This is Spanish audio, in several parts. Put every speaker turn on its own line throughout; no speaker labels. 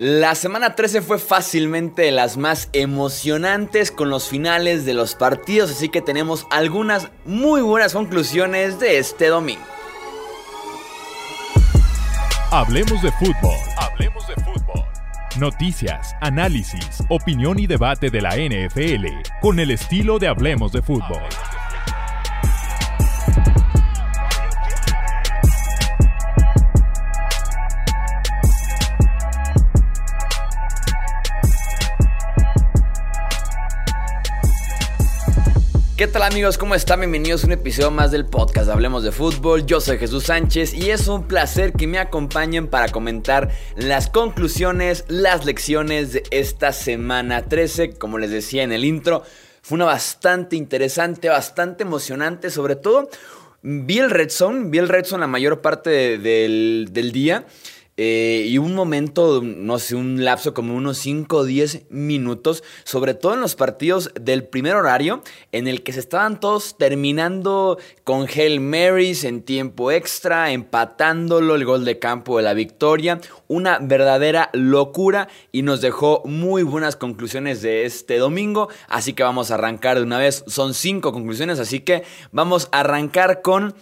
La semana 13 fue fácilmente de las más emocionantes con los finales de los partidos, así que tenemos algunas muy buenas conclusiones de este domingo.
Hablemos de fútbol. Hablemos de fútbol. Noticias, análisis, opinión y debate de la NFL con el estilo de Hablemos de fútbol.
¿Qué tal amigos? ¿Cómo están? Bienvenidos a un episodio más del podcast Hablemos de Fútbol. Yo soy Jesús Sánchez y es un placer que me acompañen para comentar las conclusiones, las lecciones de esta semana 13. Como les decía en el intro, fue una bastante interesante, bastante emocionante, sobre todo vi el Red Zone, vi el Red Zone la mayor parte del, del día. Eh, y un momento, no sé, un lapso como unos 5 o 10 minutos, sobre todo en los partidos del primer horario, en el que se estaban todos terminando con Hail Marys en tiempo extra, empatándolo el gol de campo de la victoria, una verdadera locura y nos dejó muy buenas conclusiones de este domingo, así que vamos a arrancar de una vez, son 5 conclusiones, así que vamos a arrancar con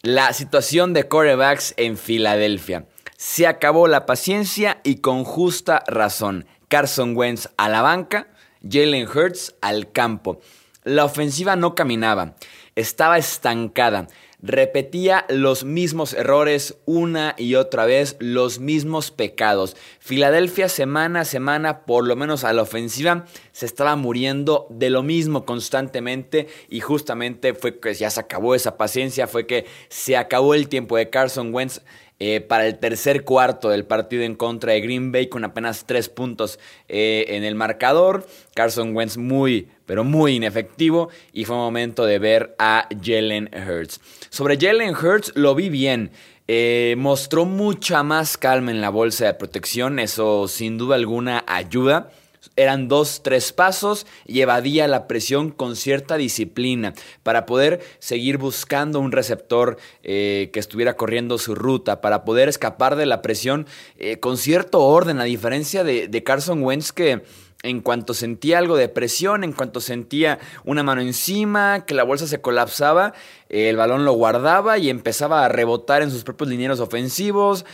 la situación de corebacks en Filadelfia. Se acabó la paciencia y con justa razón. Carson Wentz a la banca, Jalen Hurts al campo. La ofensiva no caminaba, estaba estancada, repetía los mismos errores una y otra vez, los mismos pecados. Filadelfia semana a semana, por lo menos a la ofensiva, se estaba muriendo de lo mismo constantemente y justamente fue que ya se acabó esa paciencia, fue que se acabó el tiempo de Carson Wentz eh, para el tercer cuarto del partido en contra de Green Bay con apenas tres puntos eh, en el marcador. Carson Wentz muy, pero muy inefectivo y fue momento de ver a Jalen Hurts. Sobre Jalen Hurts lo vi bien. Eh, mostró mucha más calma en la bolsa de protección, eso sin duda alguna ayuda. Eran dos, tres pasos y evadía la presión con cierta disciplina para poder seguir buscando un receptor eh, que estuviera corriendo su ruta, para poder escapar de la presión eh, con cierto orden, a diferencia de, Carson Wentz que en cuanto sentía algo de presión, en cuanto sentía una mano encima, que la bolsa se colapsaba, eh, el balón lo guardaba y empezaba a rebotar en sus propios linieros ofensivos,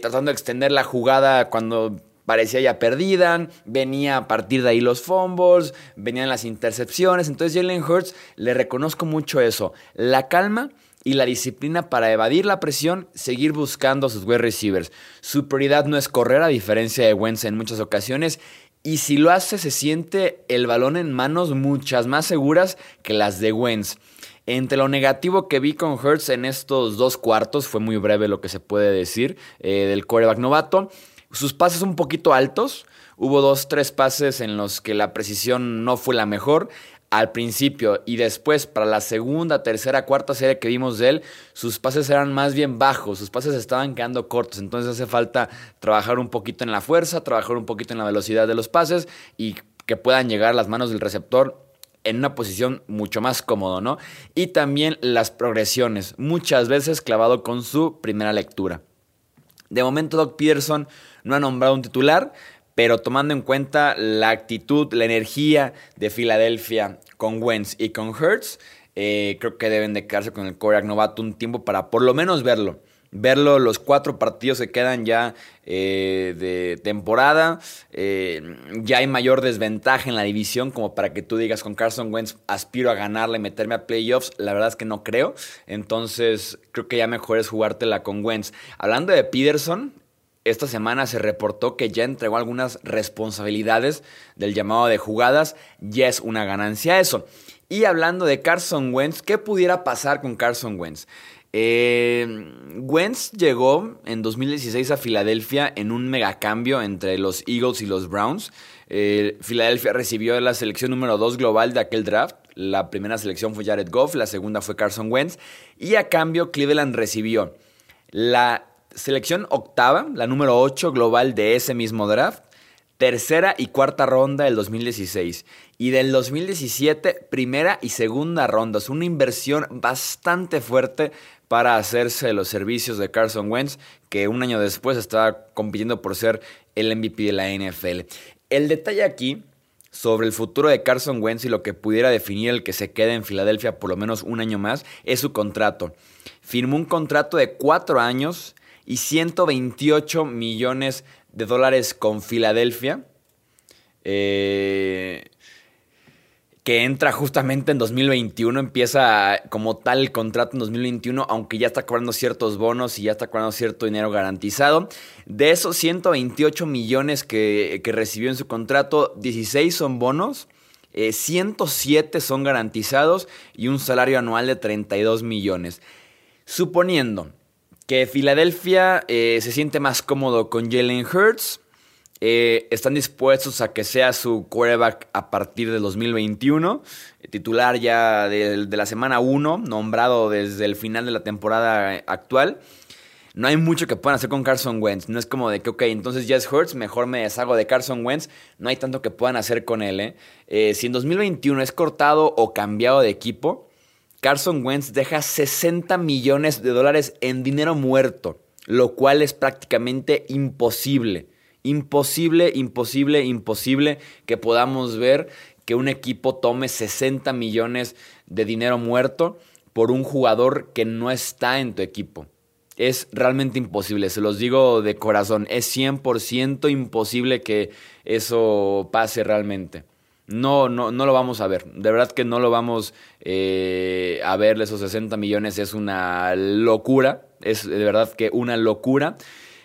tratando de extender la jugada cuando parecía ya perdida, venía a partir de ahí los fumbles, venían las intercepciones, entonces Jalen Hurts le reconozco mucho eso, la calma y la disciplina para evadir la presión, seguir buscando a sus wide receivers. Su prioridad no es correr a diferencia de Wentz en muchas ocasiones y si lo hace se siente el balón en manos muchas más seguras que las de Wentz. Entre lo negativo que vi con Hurts en estos dos cuartos, fue muy breve lo que se puede decir, eh, del coreback novato, sus pases un poquito altos. Hubo dos, tres pases en los que la precisión no fue la mejor al principio y después para la segunda, tercera, cuarta serie que vimos de él, sus pases eran más bien bajos, sus pases estaban quedando cortos, entonces hace falta trabajar un poquito en la fuerza, trabajar un poquito en la velocidad de los pases y que puedan llegar a las manos del receptor en una posición mucho más cómodo, ¿no? Y también las progresiones, muchas veces clavado con su primera lectura. De momento Doc Peterson no ha nombrado un titular, pero tomando en cuenta la actitud, la energía de Filadelfia con Wentz y con Hurts, eh, creo que deben de quedarse con el coreback novato un tiempo para por lo menos verlo. Verlo, los cuatro partidos que quedan ya eh, de temporada. Eh, ya hay mayor desventaja en la división como para que tú digas con Carson Wentz aspiro a ganarle, meterme a playoffs. La verdad es que no creo. Entonces creo que ya mejor es jugártela con Wentz. Hablando de Peterson, esta semana se reportó que ya entregó algunas responsabilidades del llamado de jugadas. Ya es una ganancia eso. Y hablando de Carson Wentz, ¿qué pudiera pasar con Carson Wentz? Eh, Wentz llegó en 2016 a Filadelfia en un megacambio entre los Eagles y los Browns. Eh, Filadelfia recibió la selección número 2 global de aquel draft. La primera selección fue Jared Goff, la segunda fue Carson Wentz. Y a cambio Cleveland recibió la selección octava, la número 8 global de ese mismo draft, tercera y cuarta ronda del 2016. Y del 2017, primera y segunda rondas. Una inversión bastante fuerte para hacerse los servicios de Carson Wentz, que un año después estaba compitiendo por ser el MVP de la NFL. El detalle aquí sobre el futuro de Carson Wentz y lo que pudiera definir el que se quede en Filadelfia por lo menos un año más es su contrato. Firmó un contrato de cuatro años y 128 millones de dólares con Filadelfia. Eh, que entra justamente en 2021, empieza como tal el contrato en 2021, aunque ya está cobrando ciertos bonos y ya está cobrando cierto dinero garantizado. De esos 128 millones que, recibió en su contrato, 16 son bonos, 107 eh, son garantizados y un salario anual de 32 millones. Suponiendo que Filadelfia eh, se siente más cómodo con Jalen Hurts, eh, están dispuestos a que sea su quarterback a partir del 2021, titular ya de, la semana 1, nombrado desde el final de la temporada actual. No hay mucho que puedan hacer con Carson Wentz. No es como de que, ok, entonces ya es Hurts, mejor me deshago de Carson Wentz. No hay tanto que puedan hacer con él. ¿eh? Si en 2021 es cortado o cambiado de equipo, Carson Wentz deja 60 millones de dólares en dinero muerto, lo cual es prácticamente imposible. Imposible, imposible, imposible que podamos ver que un equipo tome 60 millones de dinero muerto por un jugador que no está en tu equipo. Es realmente imposible, se los digo de corazón, es 100% imposible que eso pase realmente. No, no, no lo vamos a ver. De verdad que no lo vamos eh, a ver. Esos 60 millones es una locura. Es de verdad que una locura.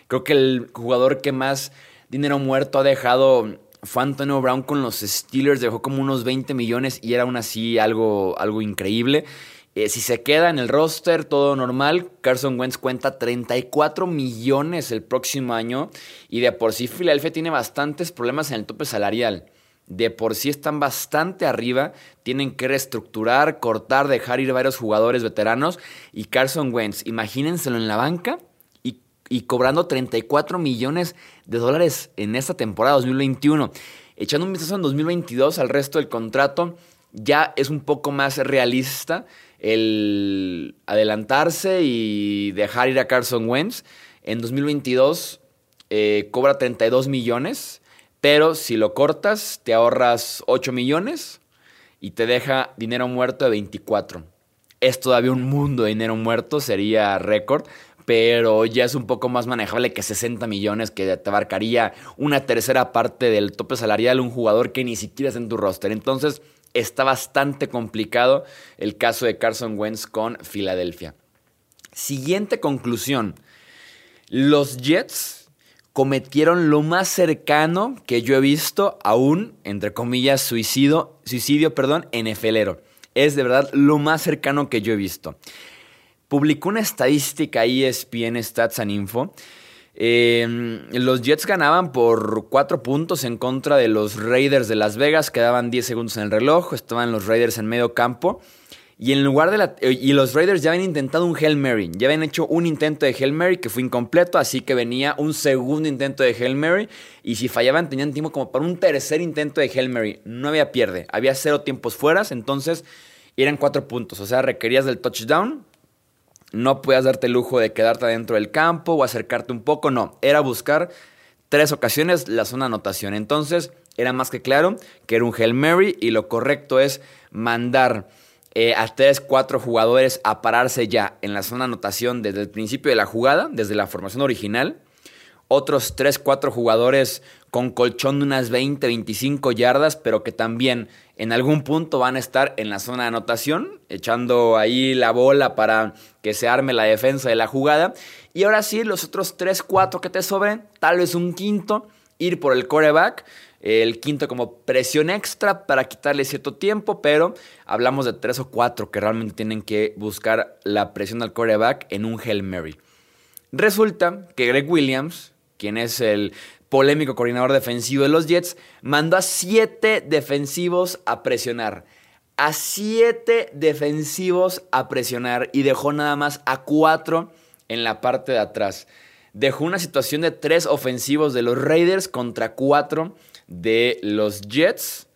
Creo que el jugador que más dinero muerto ha dejado fue Antonio Brown con los Steelers, dejó como unos 20 millones y era aún así algo, algo increíble. Eh, si se queda en el roster, todo normal. Carson Wentz cuenta 34 millones el próximo año. Y de por sí, Philadelphia tiene bastantes problemas en el tope salarial. De por sí están bastante arriba. Tienen que reestructurar, cortar, dejar ir varios jugadores veteranos. Y Carson Wentz, imagínenselo en la banca y cobrando 34 millones de dólares en esta temporada 2021. Echando un vistazo en 2022 al resto del contrato, ya es un poco más realista el adelantarse y dejar ir a Carson Wentz. En 2022 eh, cobra 32 millones, pero si lo cortas te ahorras 8 millones y te deja dinero muerto de 24. Es todavía un mundo de dinero muerto, sería récord, pero ya es un poco más manejable que 60 millones que te abarcaría una tercera parte del tope salarial un jugador que ni siquiera es en tu roster. Entonces está bastante complicado el caso de Carson Wentz con Filadelfia. Siguiente conclusión. Los Jets cometieron lo más cercano que yo he visto a un, entre comillas, suicidio, suicidio perdón, NFLero. Es de verdad lo más cercano que yo he visto publicó una estadística ESPN Stats and Info. Em, los Jets ganaban por 4 puntos en contra de los Raiders de Las Vegas, quedaban 10 segundos en el reloj, estaban los Raiders en medio campo. Y en lugar de la, y los Raiders ya habían intentado un Hail Mary, ya habían hecho un intento de Hail Mary que fue incompleto, así que venía un segundo intento de Hail Mary y si fallaban tenían tiempo como para un tercer intento de Hail Mary. No había pierde, había cero tiempos fueras, entonces eran 4 puntos, o sea, requerías del touchdown no podías darte el lujo de quedarte dentro del campo o acercarte un poco, no, era buscar tres ocasiones la zona anotación. Entonces, era más que claro que era un Hail Mary y lo correcto es mandar eh, a tres, cuatro jugadores a pararse ya en la zona anotación desde el principio de la jugada, desde la formación original. Otros tres, cuatro jugadores con colchón de unas 20, 25 yardas, pero que también en algún punto van a estar en la zona de anotación, echando ahí la bola para que se arme la defensa de la jugada. Y ahora sí, los otros 3, 4 que te sobren, tal vez un quinto, ir por el coreback. El quinto como presión extra para quitarle cierto tiempo, pero hablamos de tres o cuatro que realmente tienen que buscar la presión al coreback en un Hail Mary. Resulta que Greg Williams, quien es el polémico coordinador defensivo de los Jets, mandó a siete defensivos a presionar. A siete defensivos a presionar y dejó nada más a cuatro en la parte de atrás. dejó una situación de tres ofensivos de los Raiders contra cuatro de los Jets.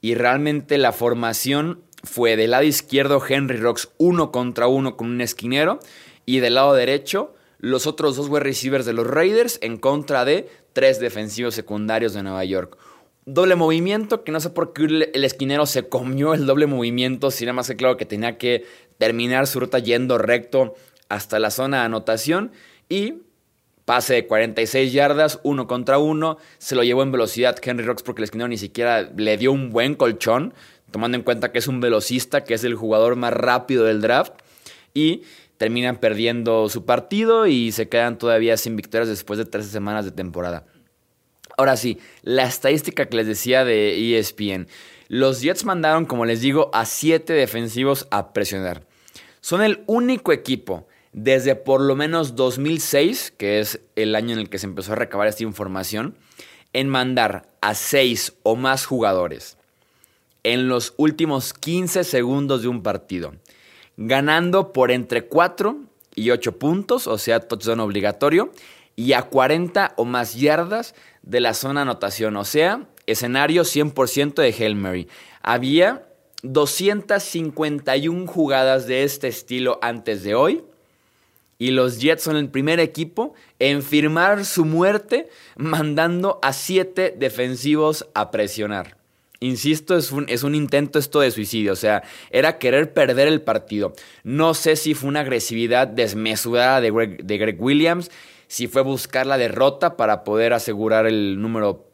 Y realmente la formación fue del lado izquierdo Henry Rocks uno contra uno con un esquinero. Y del lado derecho los otros dos wide receivers de los Raiders en contra de tres defensivos secundarios de Nueva York. Doble movimiento, que no sé por qué el esquinero se comió el doble movimiento, si nada más que claro que tenía que terminar su ruta yendo recto hasta la zona de anotación y pase de 46 yardas, uno contra uno, se lo llevó en velocidad Henry Rocks porque el esquinero ni siquiera le dio un buen colchón, tomando en cuenta que es un velocista, que es el jugador más rápido del draft y terminan perdiendo su partido y se quedan todavía sin victorias después de 13 semanas de temporada. Ahora sí, la estadística que les decía de ESPN. Los Jets mandaron, como les digo, a 7 defensivos a presionar. Son el único equipo desde por lo menos 2006, que es el año en el que se empezó a recabar esta información, en mandar a 6 o más jugadores en los últimos 15 segundos de un partido ganando por entre 4 y 8 puntos, o sea, touchdown obligatorio, y a 40 o más yardas de la zona anotación, o sea, escenario 100% de Hail Mary. Había 251 jugadas de este estilo antes de hoy. Y los Jets son el primer equipo en firmar su muerte mandando a 7 defensivos a presionar. Insisto, es un, es un, intento esto de suicidio, o sea, era querer perder el partido. No sé si fue una agresividad desmesurada de Greg, de Greg Williams, si fue buscar la derrota para poder asegurar el número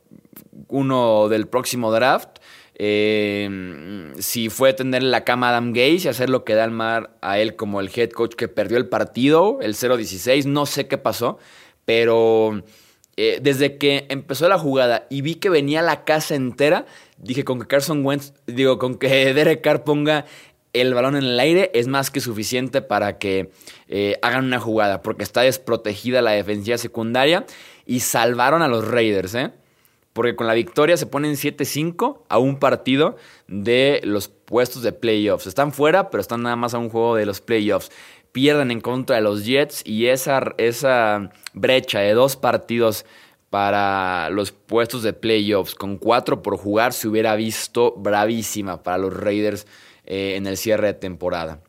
uno del próximo draft, eh, si fue tener la cama a Adam Gaze y hacer lo que da el mar a él como el head coach que perdió el partido, el 0-16, no sé qué pasó, pero eh, desde que empezó la jugada y vi que venía la casa entera, dije con que Carson Wentz, digo, con que Derek Carr ponga el balón en el aire es más que suficiente para que eh, hagan una jugada, porque está desprotegida la defensiva secundaria y salvaron a los Raiders, ¿eh? Porque con la victoria se ponen 7-5 a un partido de los puestos de playoffs. Están fuera, pero están nada más a un juego de los playoffs pierden en contra de los Jets y esa, esa brecha de dos partidos para los puestos de playoffs con cuatro por jugar se hubiera visto bravísima para los Raiders eh, en el cierre de temporada.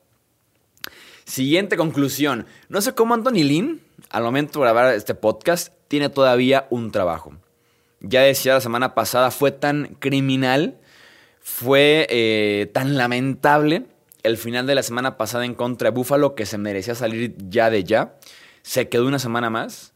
Siguiente conclusión. No sé cómo Anthony Lynn, al momento de grabar este podcast, tiene todavía un trabajo. Ya decía la semana pasada, fue tan criminal, fue eh, tan lamentable el final de la semana pasada en contra de Buffalo, que se merecía salir ya de ya, se quedó una semana más.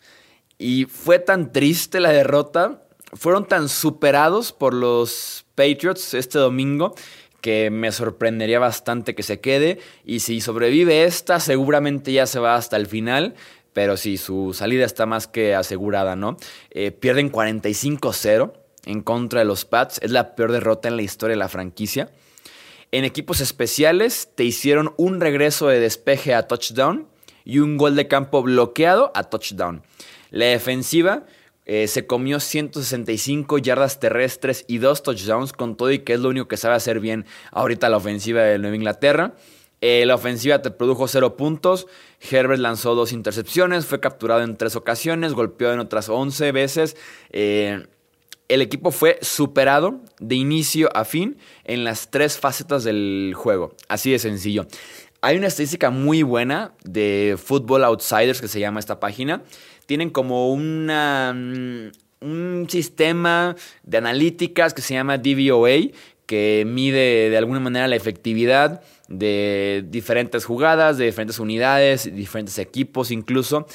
Y fue tan triste la derrota, fueron tan superados por los Patriots este domingo que me sorprendería bastante que se quede. Y si sobrevive esta, seguramente ya se va hasta el final. Pero sí, su salida está más que asegurada, ¿no? Eh, pierden 45-0 en contra de los Pats. Es la peor derrota en la historia de la franquicia. En equipos especiales te hicieron un regreso de despeje a touchdown y un gol de campo bloqueado a touchdown. La defensiva eh, se comió 165 yardas terrestres y dos touchdowns con todo y que es lo único que sabe hacer bien ahorita la ofensiva de Nueva Inglaterra. Eh, la ofensiva te produjo cero puntos. Herbert lanzó dos intercepciones, fue capturado en tres ocasiones, golpeó en otras 11 veces. Eh, el equipo fue superado de inicio a fin en las tres facetas del juego. Así de sencillo. Hay una estadística muy buena de Football Outsiders que se llama esta página. Tienen como una, mm, un sistema de analíticas que se llama DVOA que mide de alguna manera la efectividad de diferentes jugadas, de diferentes unidades, diferentes equipos incluso.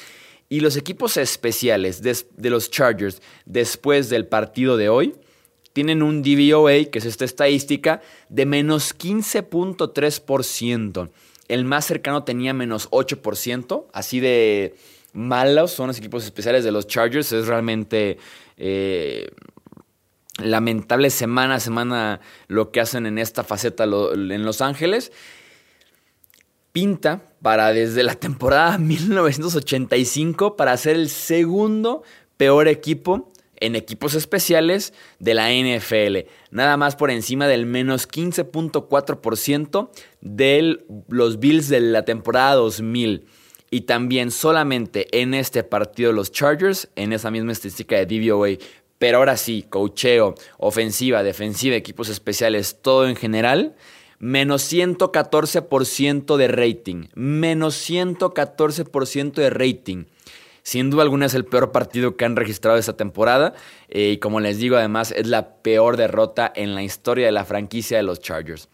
Y los equipos especiales de, los Chargers después del partido de hoy tienen un DVOA, que es esta estadística, de menos 15.3%. El más cercano tenía menos 8%. Así de malos son los equipos especiales de los Chargers. Es realmente eh, lamentable semana a semana lo que hacen en esta faceta en Los Ángeles pinta para desde la temporada 1985 para ser el segundo peor equipo en equipos especiales de la NFL, nada más por encima del menos 15.4% de los Bills de la temporada 2000. Y también solamente en este partido los Chargers, en esa misma estadística de DVOA, pero ahora sí, cocheo, ofensiva, defensiva, equipos especiales, todo en general, menos 114% de rating. Menos 114% de rating. Sin duda alguna es el peor partido que han registrado esta temporada. Eh, y como les digo, además es la peor derrota en la historia de la franquicia de los Chargers.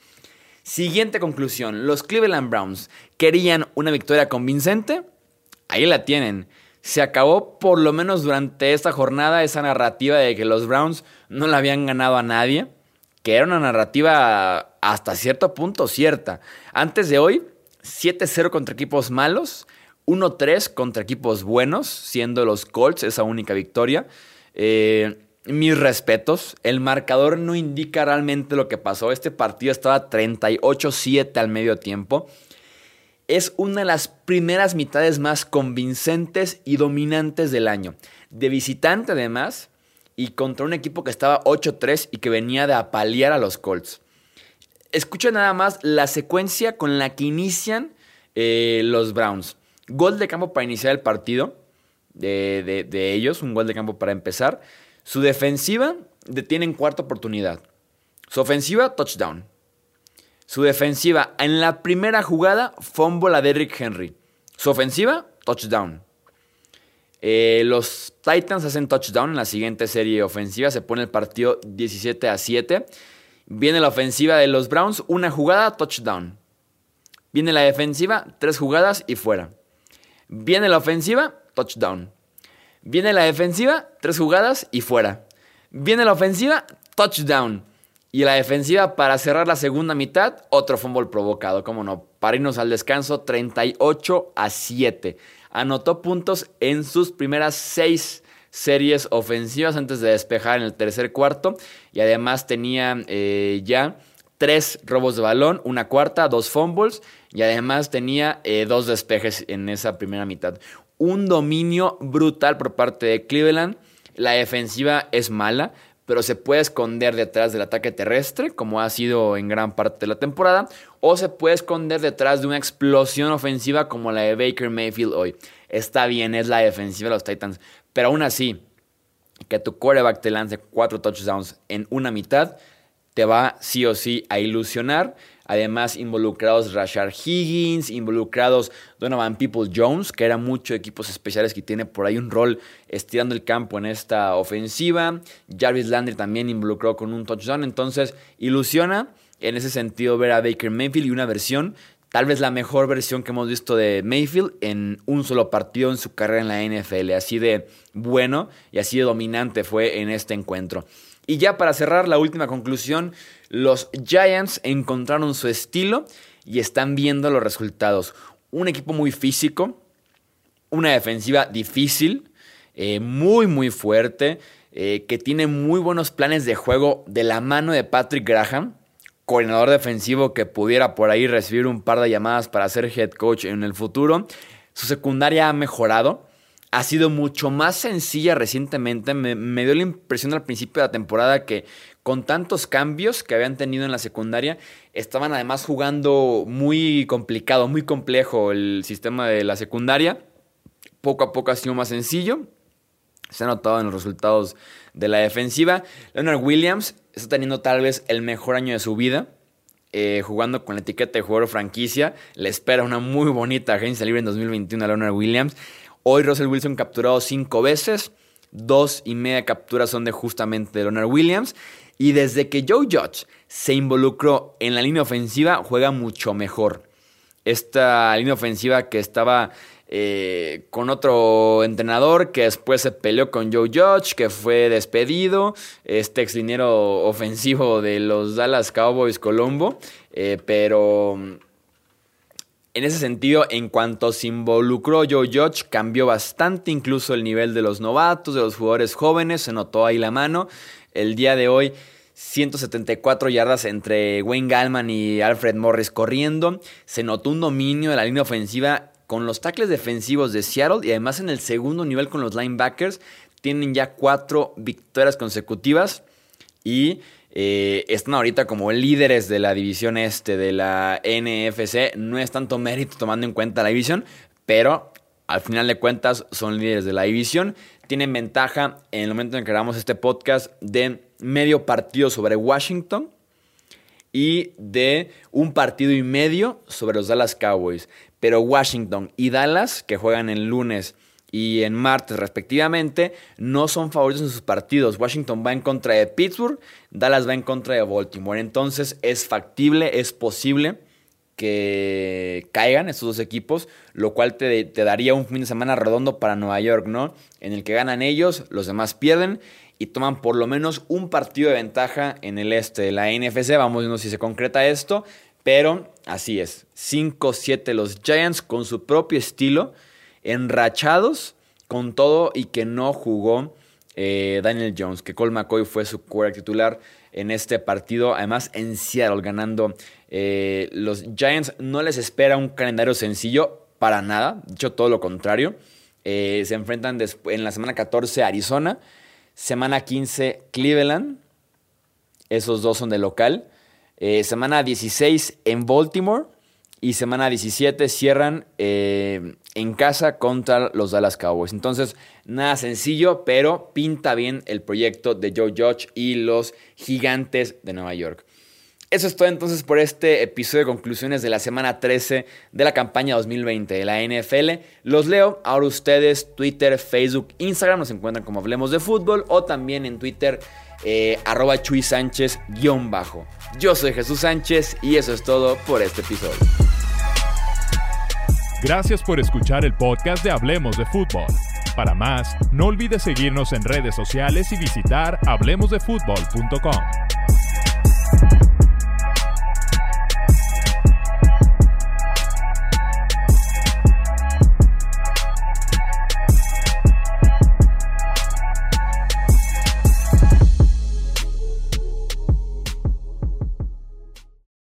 Siguiente conclusión. Los Cleveland Browns querían una victoria convincente. Ahí la tienen. Se acabó por lo menos durante esta jornada esa narrativa de que los Browns no le habían ganado a nadie. Que era una narrativa hasta cierto punto cierta. Antes de hoy, 7-0 contra equipos malos. 1-3 contra equipos buenos, siendo los Colts esa única victoria. Eh, mis respetos, el marcador no indica realmente lo que pasó. Este partido estaba 38-7 al medio tiempo. Es una de las primeras mitades más convincentes y dominantes del año. De visitante además, y contra un equipo que estaba 8-3 y que venía de apalear a los Colts. Escucha nada más la secuencia con la que inician eh, los Browns. Gol de campo para iniciar el partido de, ellos, un gol de campo para empezar. Su defensiva detiene en cuarta oportunidad. Su ofensiva, touchdown. Su defensiva, en la primera jugada, fumble a Derrick Henry. Su ofensiva, touchdown. Eh, los Titans hacen touchdown en la siguiente serie ofensiva. Se pone el partido 17 a 7. Viene la ofensiva de los Browns, una jugada, touchdown. Viene la defensiva, tres jugadas y fuera. Viene la ofensiva, touchdown. Viene la defensiva, tres jugadas y fuera. Viene la ofensiva, touchdown. Y la defensiva para cerrar la segunda mitad, otro fumble provocado, como no. Para irnos al descanso, 38 a 7. Anotó puntos en sus primeras seis series ofensivas antes de despejar en el tercer cuarto. Y además tenía eh, ya tres robos de balón, una cuarta, dos fumbles y además tenía eh, dos despejes en esa primera mitad. Un dominio brutal por parte de Cleveland. La defensiva es mala, pero se puede esconder detrás del ataque terrestre, como ha sido en gran parte de la temporada, o se puede esconder detrás de una explosión ofensiva como la de Baker Mayfield hoy. Está bien, es la defensiva de los Titans, pero aún así, que tu quarterback te lance cuatro touchdowns en una mitad, te va sí o sí a ilusionar. Además, involucrados Rashard Higgins, involucrados Donovan People Jones, que era mucho equipos especiales que tiene por ahí un rol estirando el campo en esta ofensiva. Jarvis Landry también involucrado con un touchdown. Entonces, ilusiona en ese sentido ver a Baker Mayfield y una versión, tal vez la mejor versión que hemos visto de Mayfield en un solo partido en su carrera en la NFL. Así de bueno y así de dominante fue en este encuentro. Y ya para cerrar la última conclusión, los Giants encontraron su estilo y están viendo los resultados. Un equipo muy físico, una defensiva difícil, eh, muy muy fuerte, eh, que tiene muy buenos planes de juego de la mano de Patrick Graham, coordinador defensivo que pudiera por ahí recibir un par de llamadas para ser head coach en el futuro. Su secundaria ha mejorado ha sido mucho más sencilla recientemente. Me, dio la impresión al principio de la temporada que con tantos cambios que habían tenido en la secundaria, estaban además jugando muy complicado, muy complejo el sistema de la secundaria. Poco a poco ha sido más sencillo. Se ha notado en los resultados de la defensiva. Leonard Williams está teniendo tal vez el mejor año de su vida. Eh, jugando con la etiqueta de jugador franquicia. Le espera una muy bonita agencia libre en 2021 a Leonard Williams. Hoy Russell Wilson capturado cinco veces, dos y media capturas son de justamente Leonard Williams. Y desde que Joe Judge se involucró en la línea ofensiva, juega mucho mejor. Esta línea ofensiva que estaba eh, con otro entrenador que después se peleó con Joe Judge, que fue despedido, este ex ofensivo de los Dallas Cowboys Colombo, eh, pero en ese sentido, en cuanto se involucró Joe Judge, cambió bastante incluso el nivel de los novatos, de los jugadores jóvenes, se notó ahí la mano. El día de hoy, 174 yardas entre Wayne Gallman y Alfred Morris corriendo. Se notó un dominio de la línea ofensiva con los tackles defensivos de Seattle y además en el segundo nivel con los linebackers. Tienen ya cuatro victorias consecutivas y eh, están ahorita como líderes de la división este de la NFC. No es tanto mérito tomando en cuenta la división, pero al final de cuentas son líderes de la división. Tienen ventaja en el momento en que grabamos este podcast de medio partido sobre Washington y de un partido y medio sobre los Dallas Cowboys. Pero Washington y Dallas, que juegan el lunes y en martes respectivamente, no son favoritos en sus partidos. Washington va en contra de Pittsburgh, Dallas va en contra de Baltimore. Entonces es factible, es posible que caigan estos dos equipos, lo cual te, te, daría un fin de semana redondo para Nueva York, ¿no? En el que ganan ellos, los demás pierden y toman por lo menos un partido de ventaja en el este de la NFC. Vamos viendo si se concreta esto, pero así es. 5-7 los Giants con su propio estilo enrachados con todo y que no jugó eh, Daniel Jones, que Cole McCoy fue su quarterback titular en este partido, además en Seattle ganando. Eh, los Giants no les espera un calendario sencillo para nada, de hecho todo lo contrario. Eh, se enfrentan en la semana 14 Arizona, semana 15 Cleveland, esos dos son de local. semana 16 en Baltimore y semana 17 cierran eh, en casa contra los Dallas Cowboys. Entonces, nada sencillo, pero pinta bien el proyecto de Joe Judge y los gigantes de Nueva York. Eso es todo entonces por este episodio de conclusiones de la semana 13 de la campaña 2020 de la NFL. Los leo. Ahora ustedes, Twitter, Facebook, Instagram nos encuentran como Hablemos de Fútbol o también en Twitter eh, arroba Chuy Sánchez guion bajo. Yo soy Jesús Sánchez y eso es todo por este episodio.
Gracias por escuchar el podcast de Hablemos de Fútbol. Para más, no olvides seguirnos en redes sociales y visitar hablemosdefutbol.com.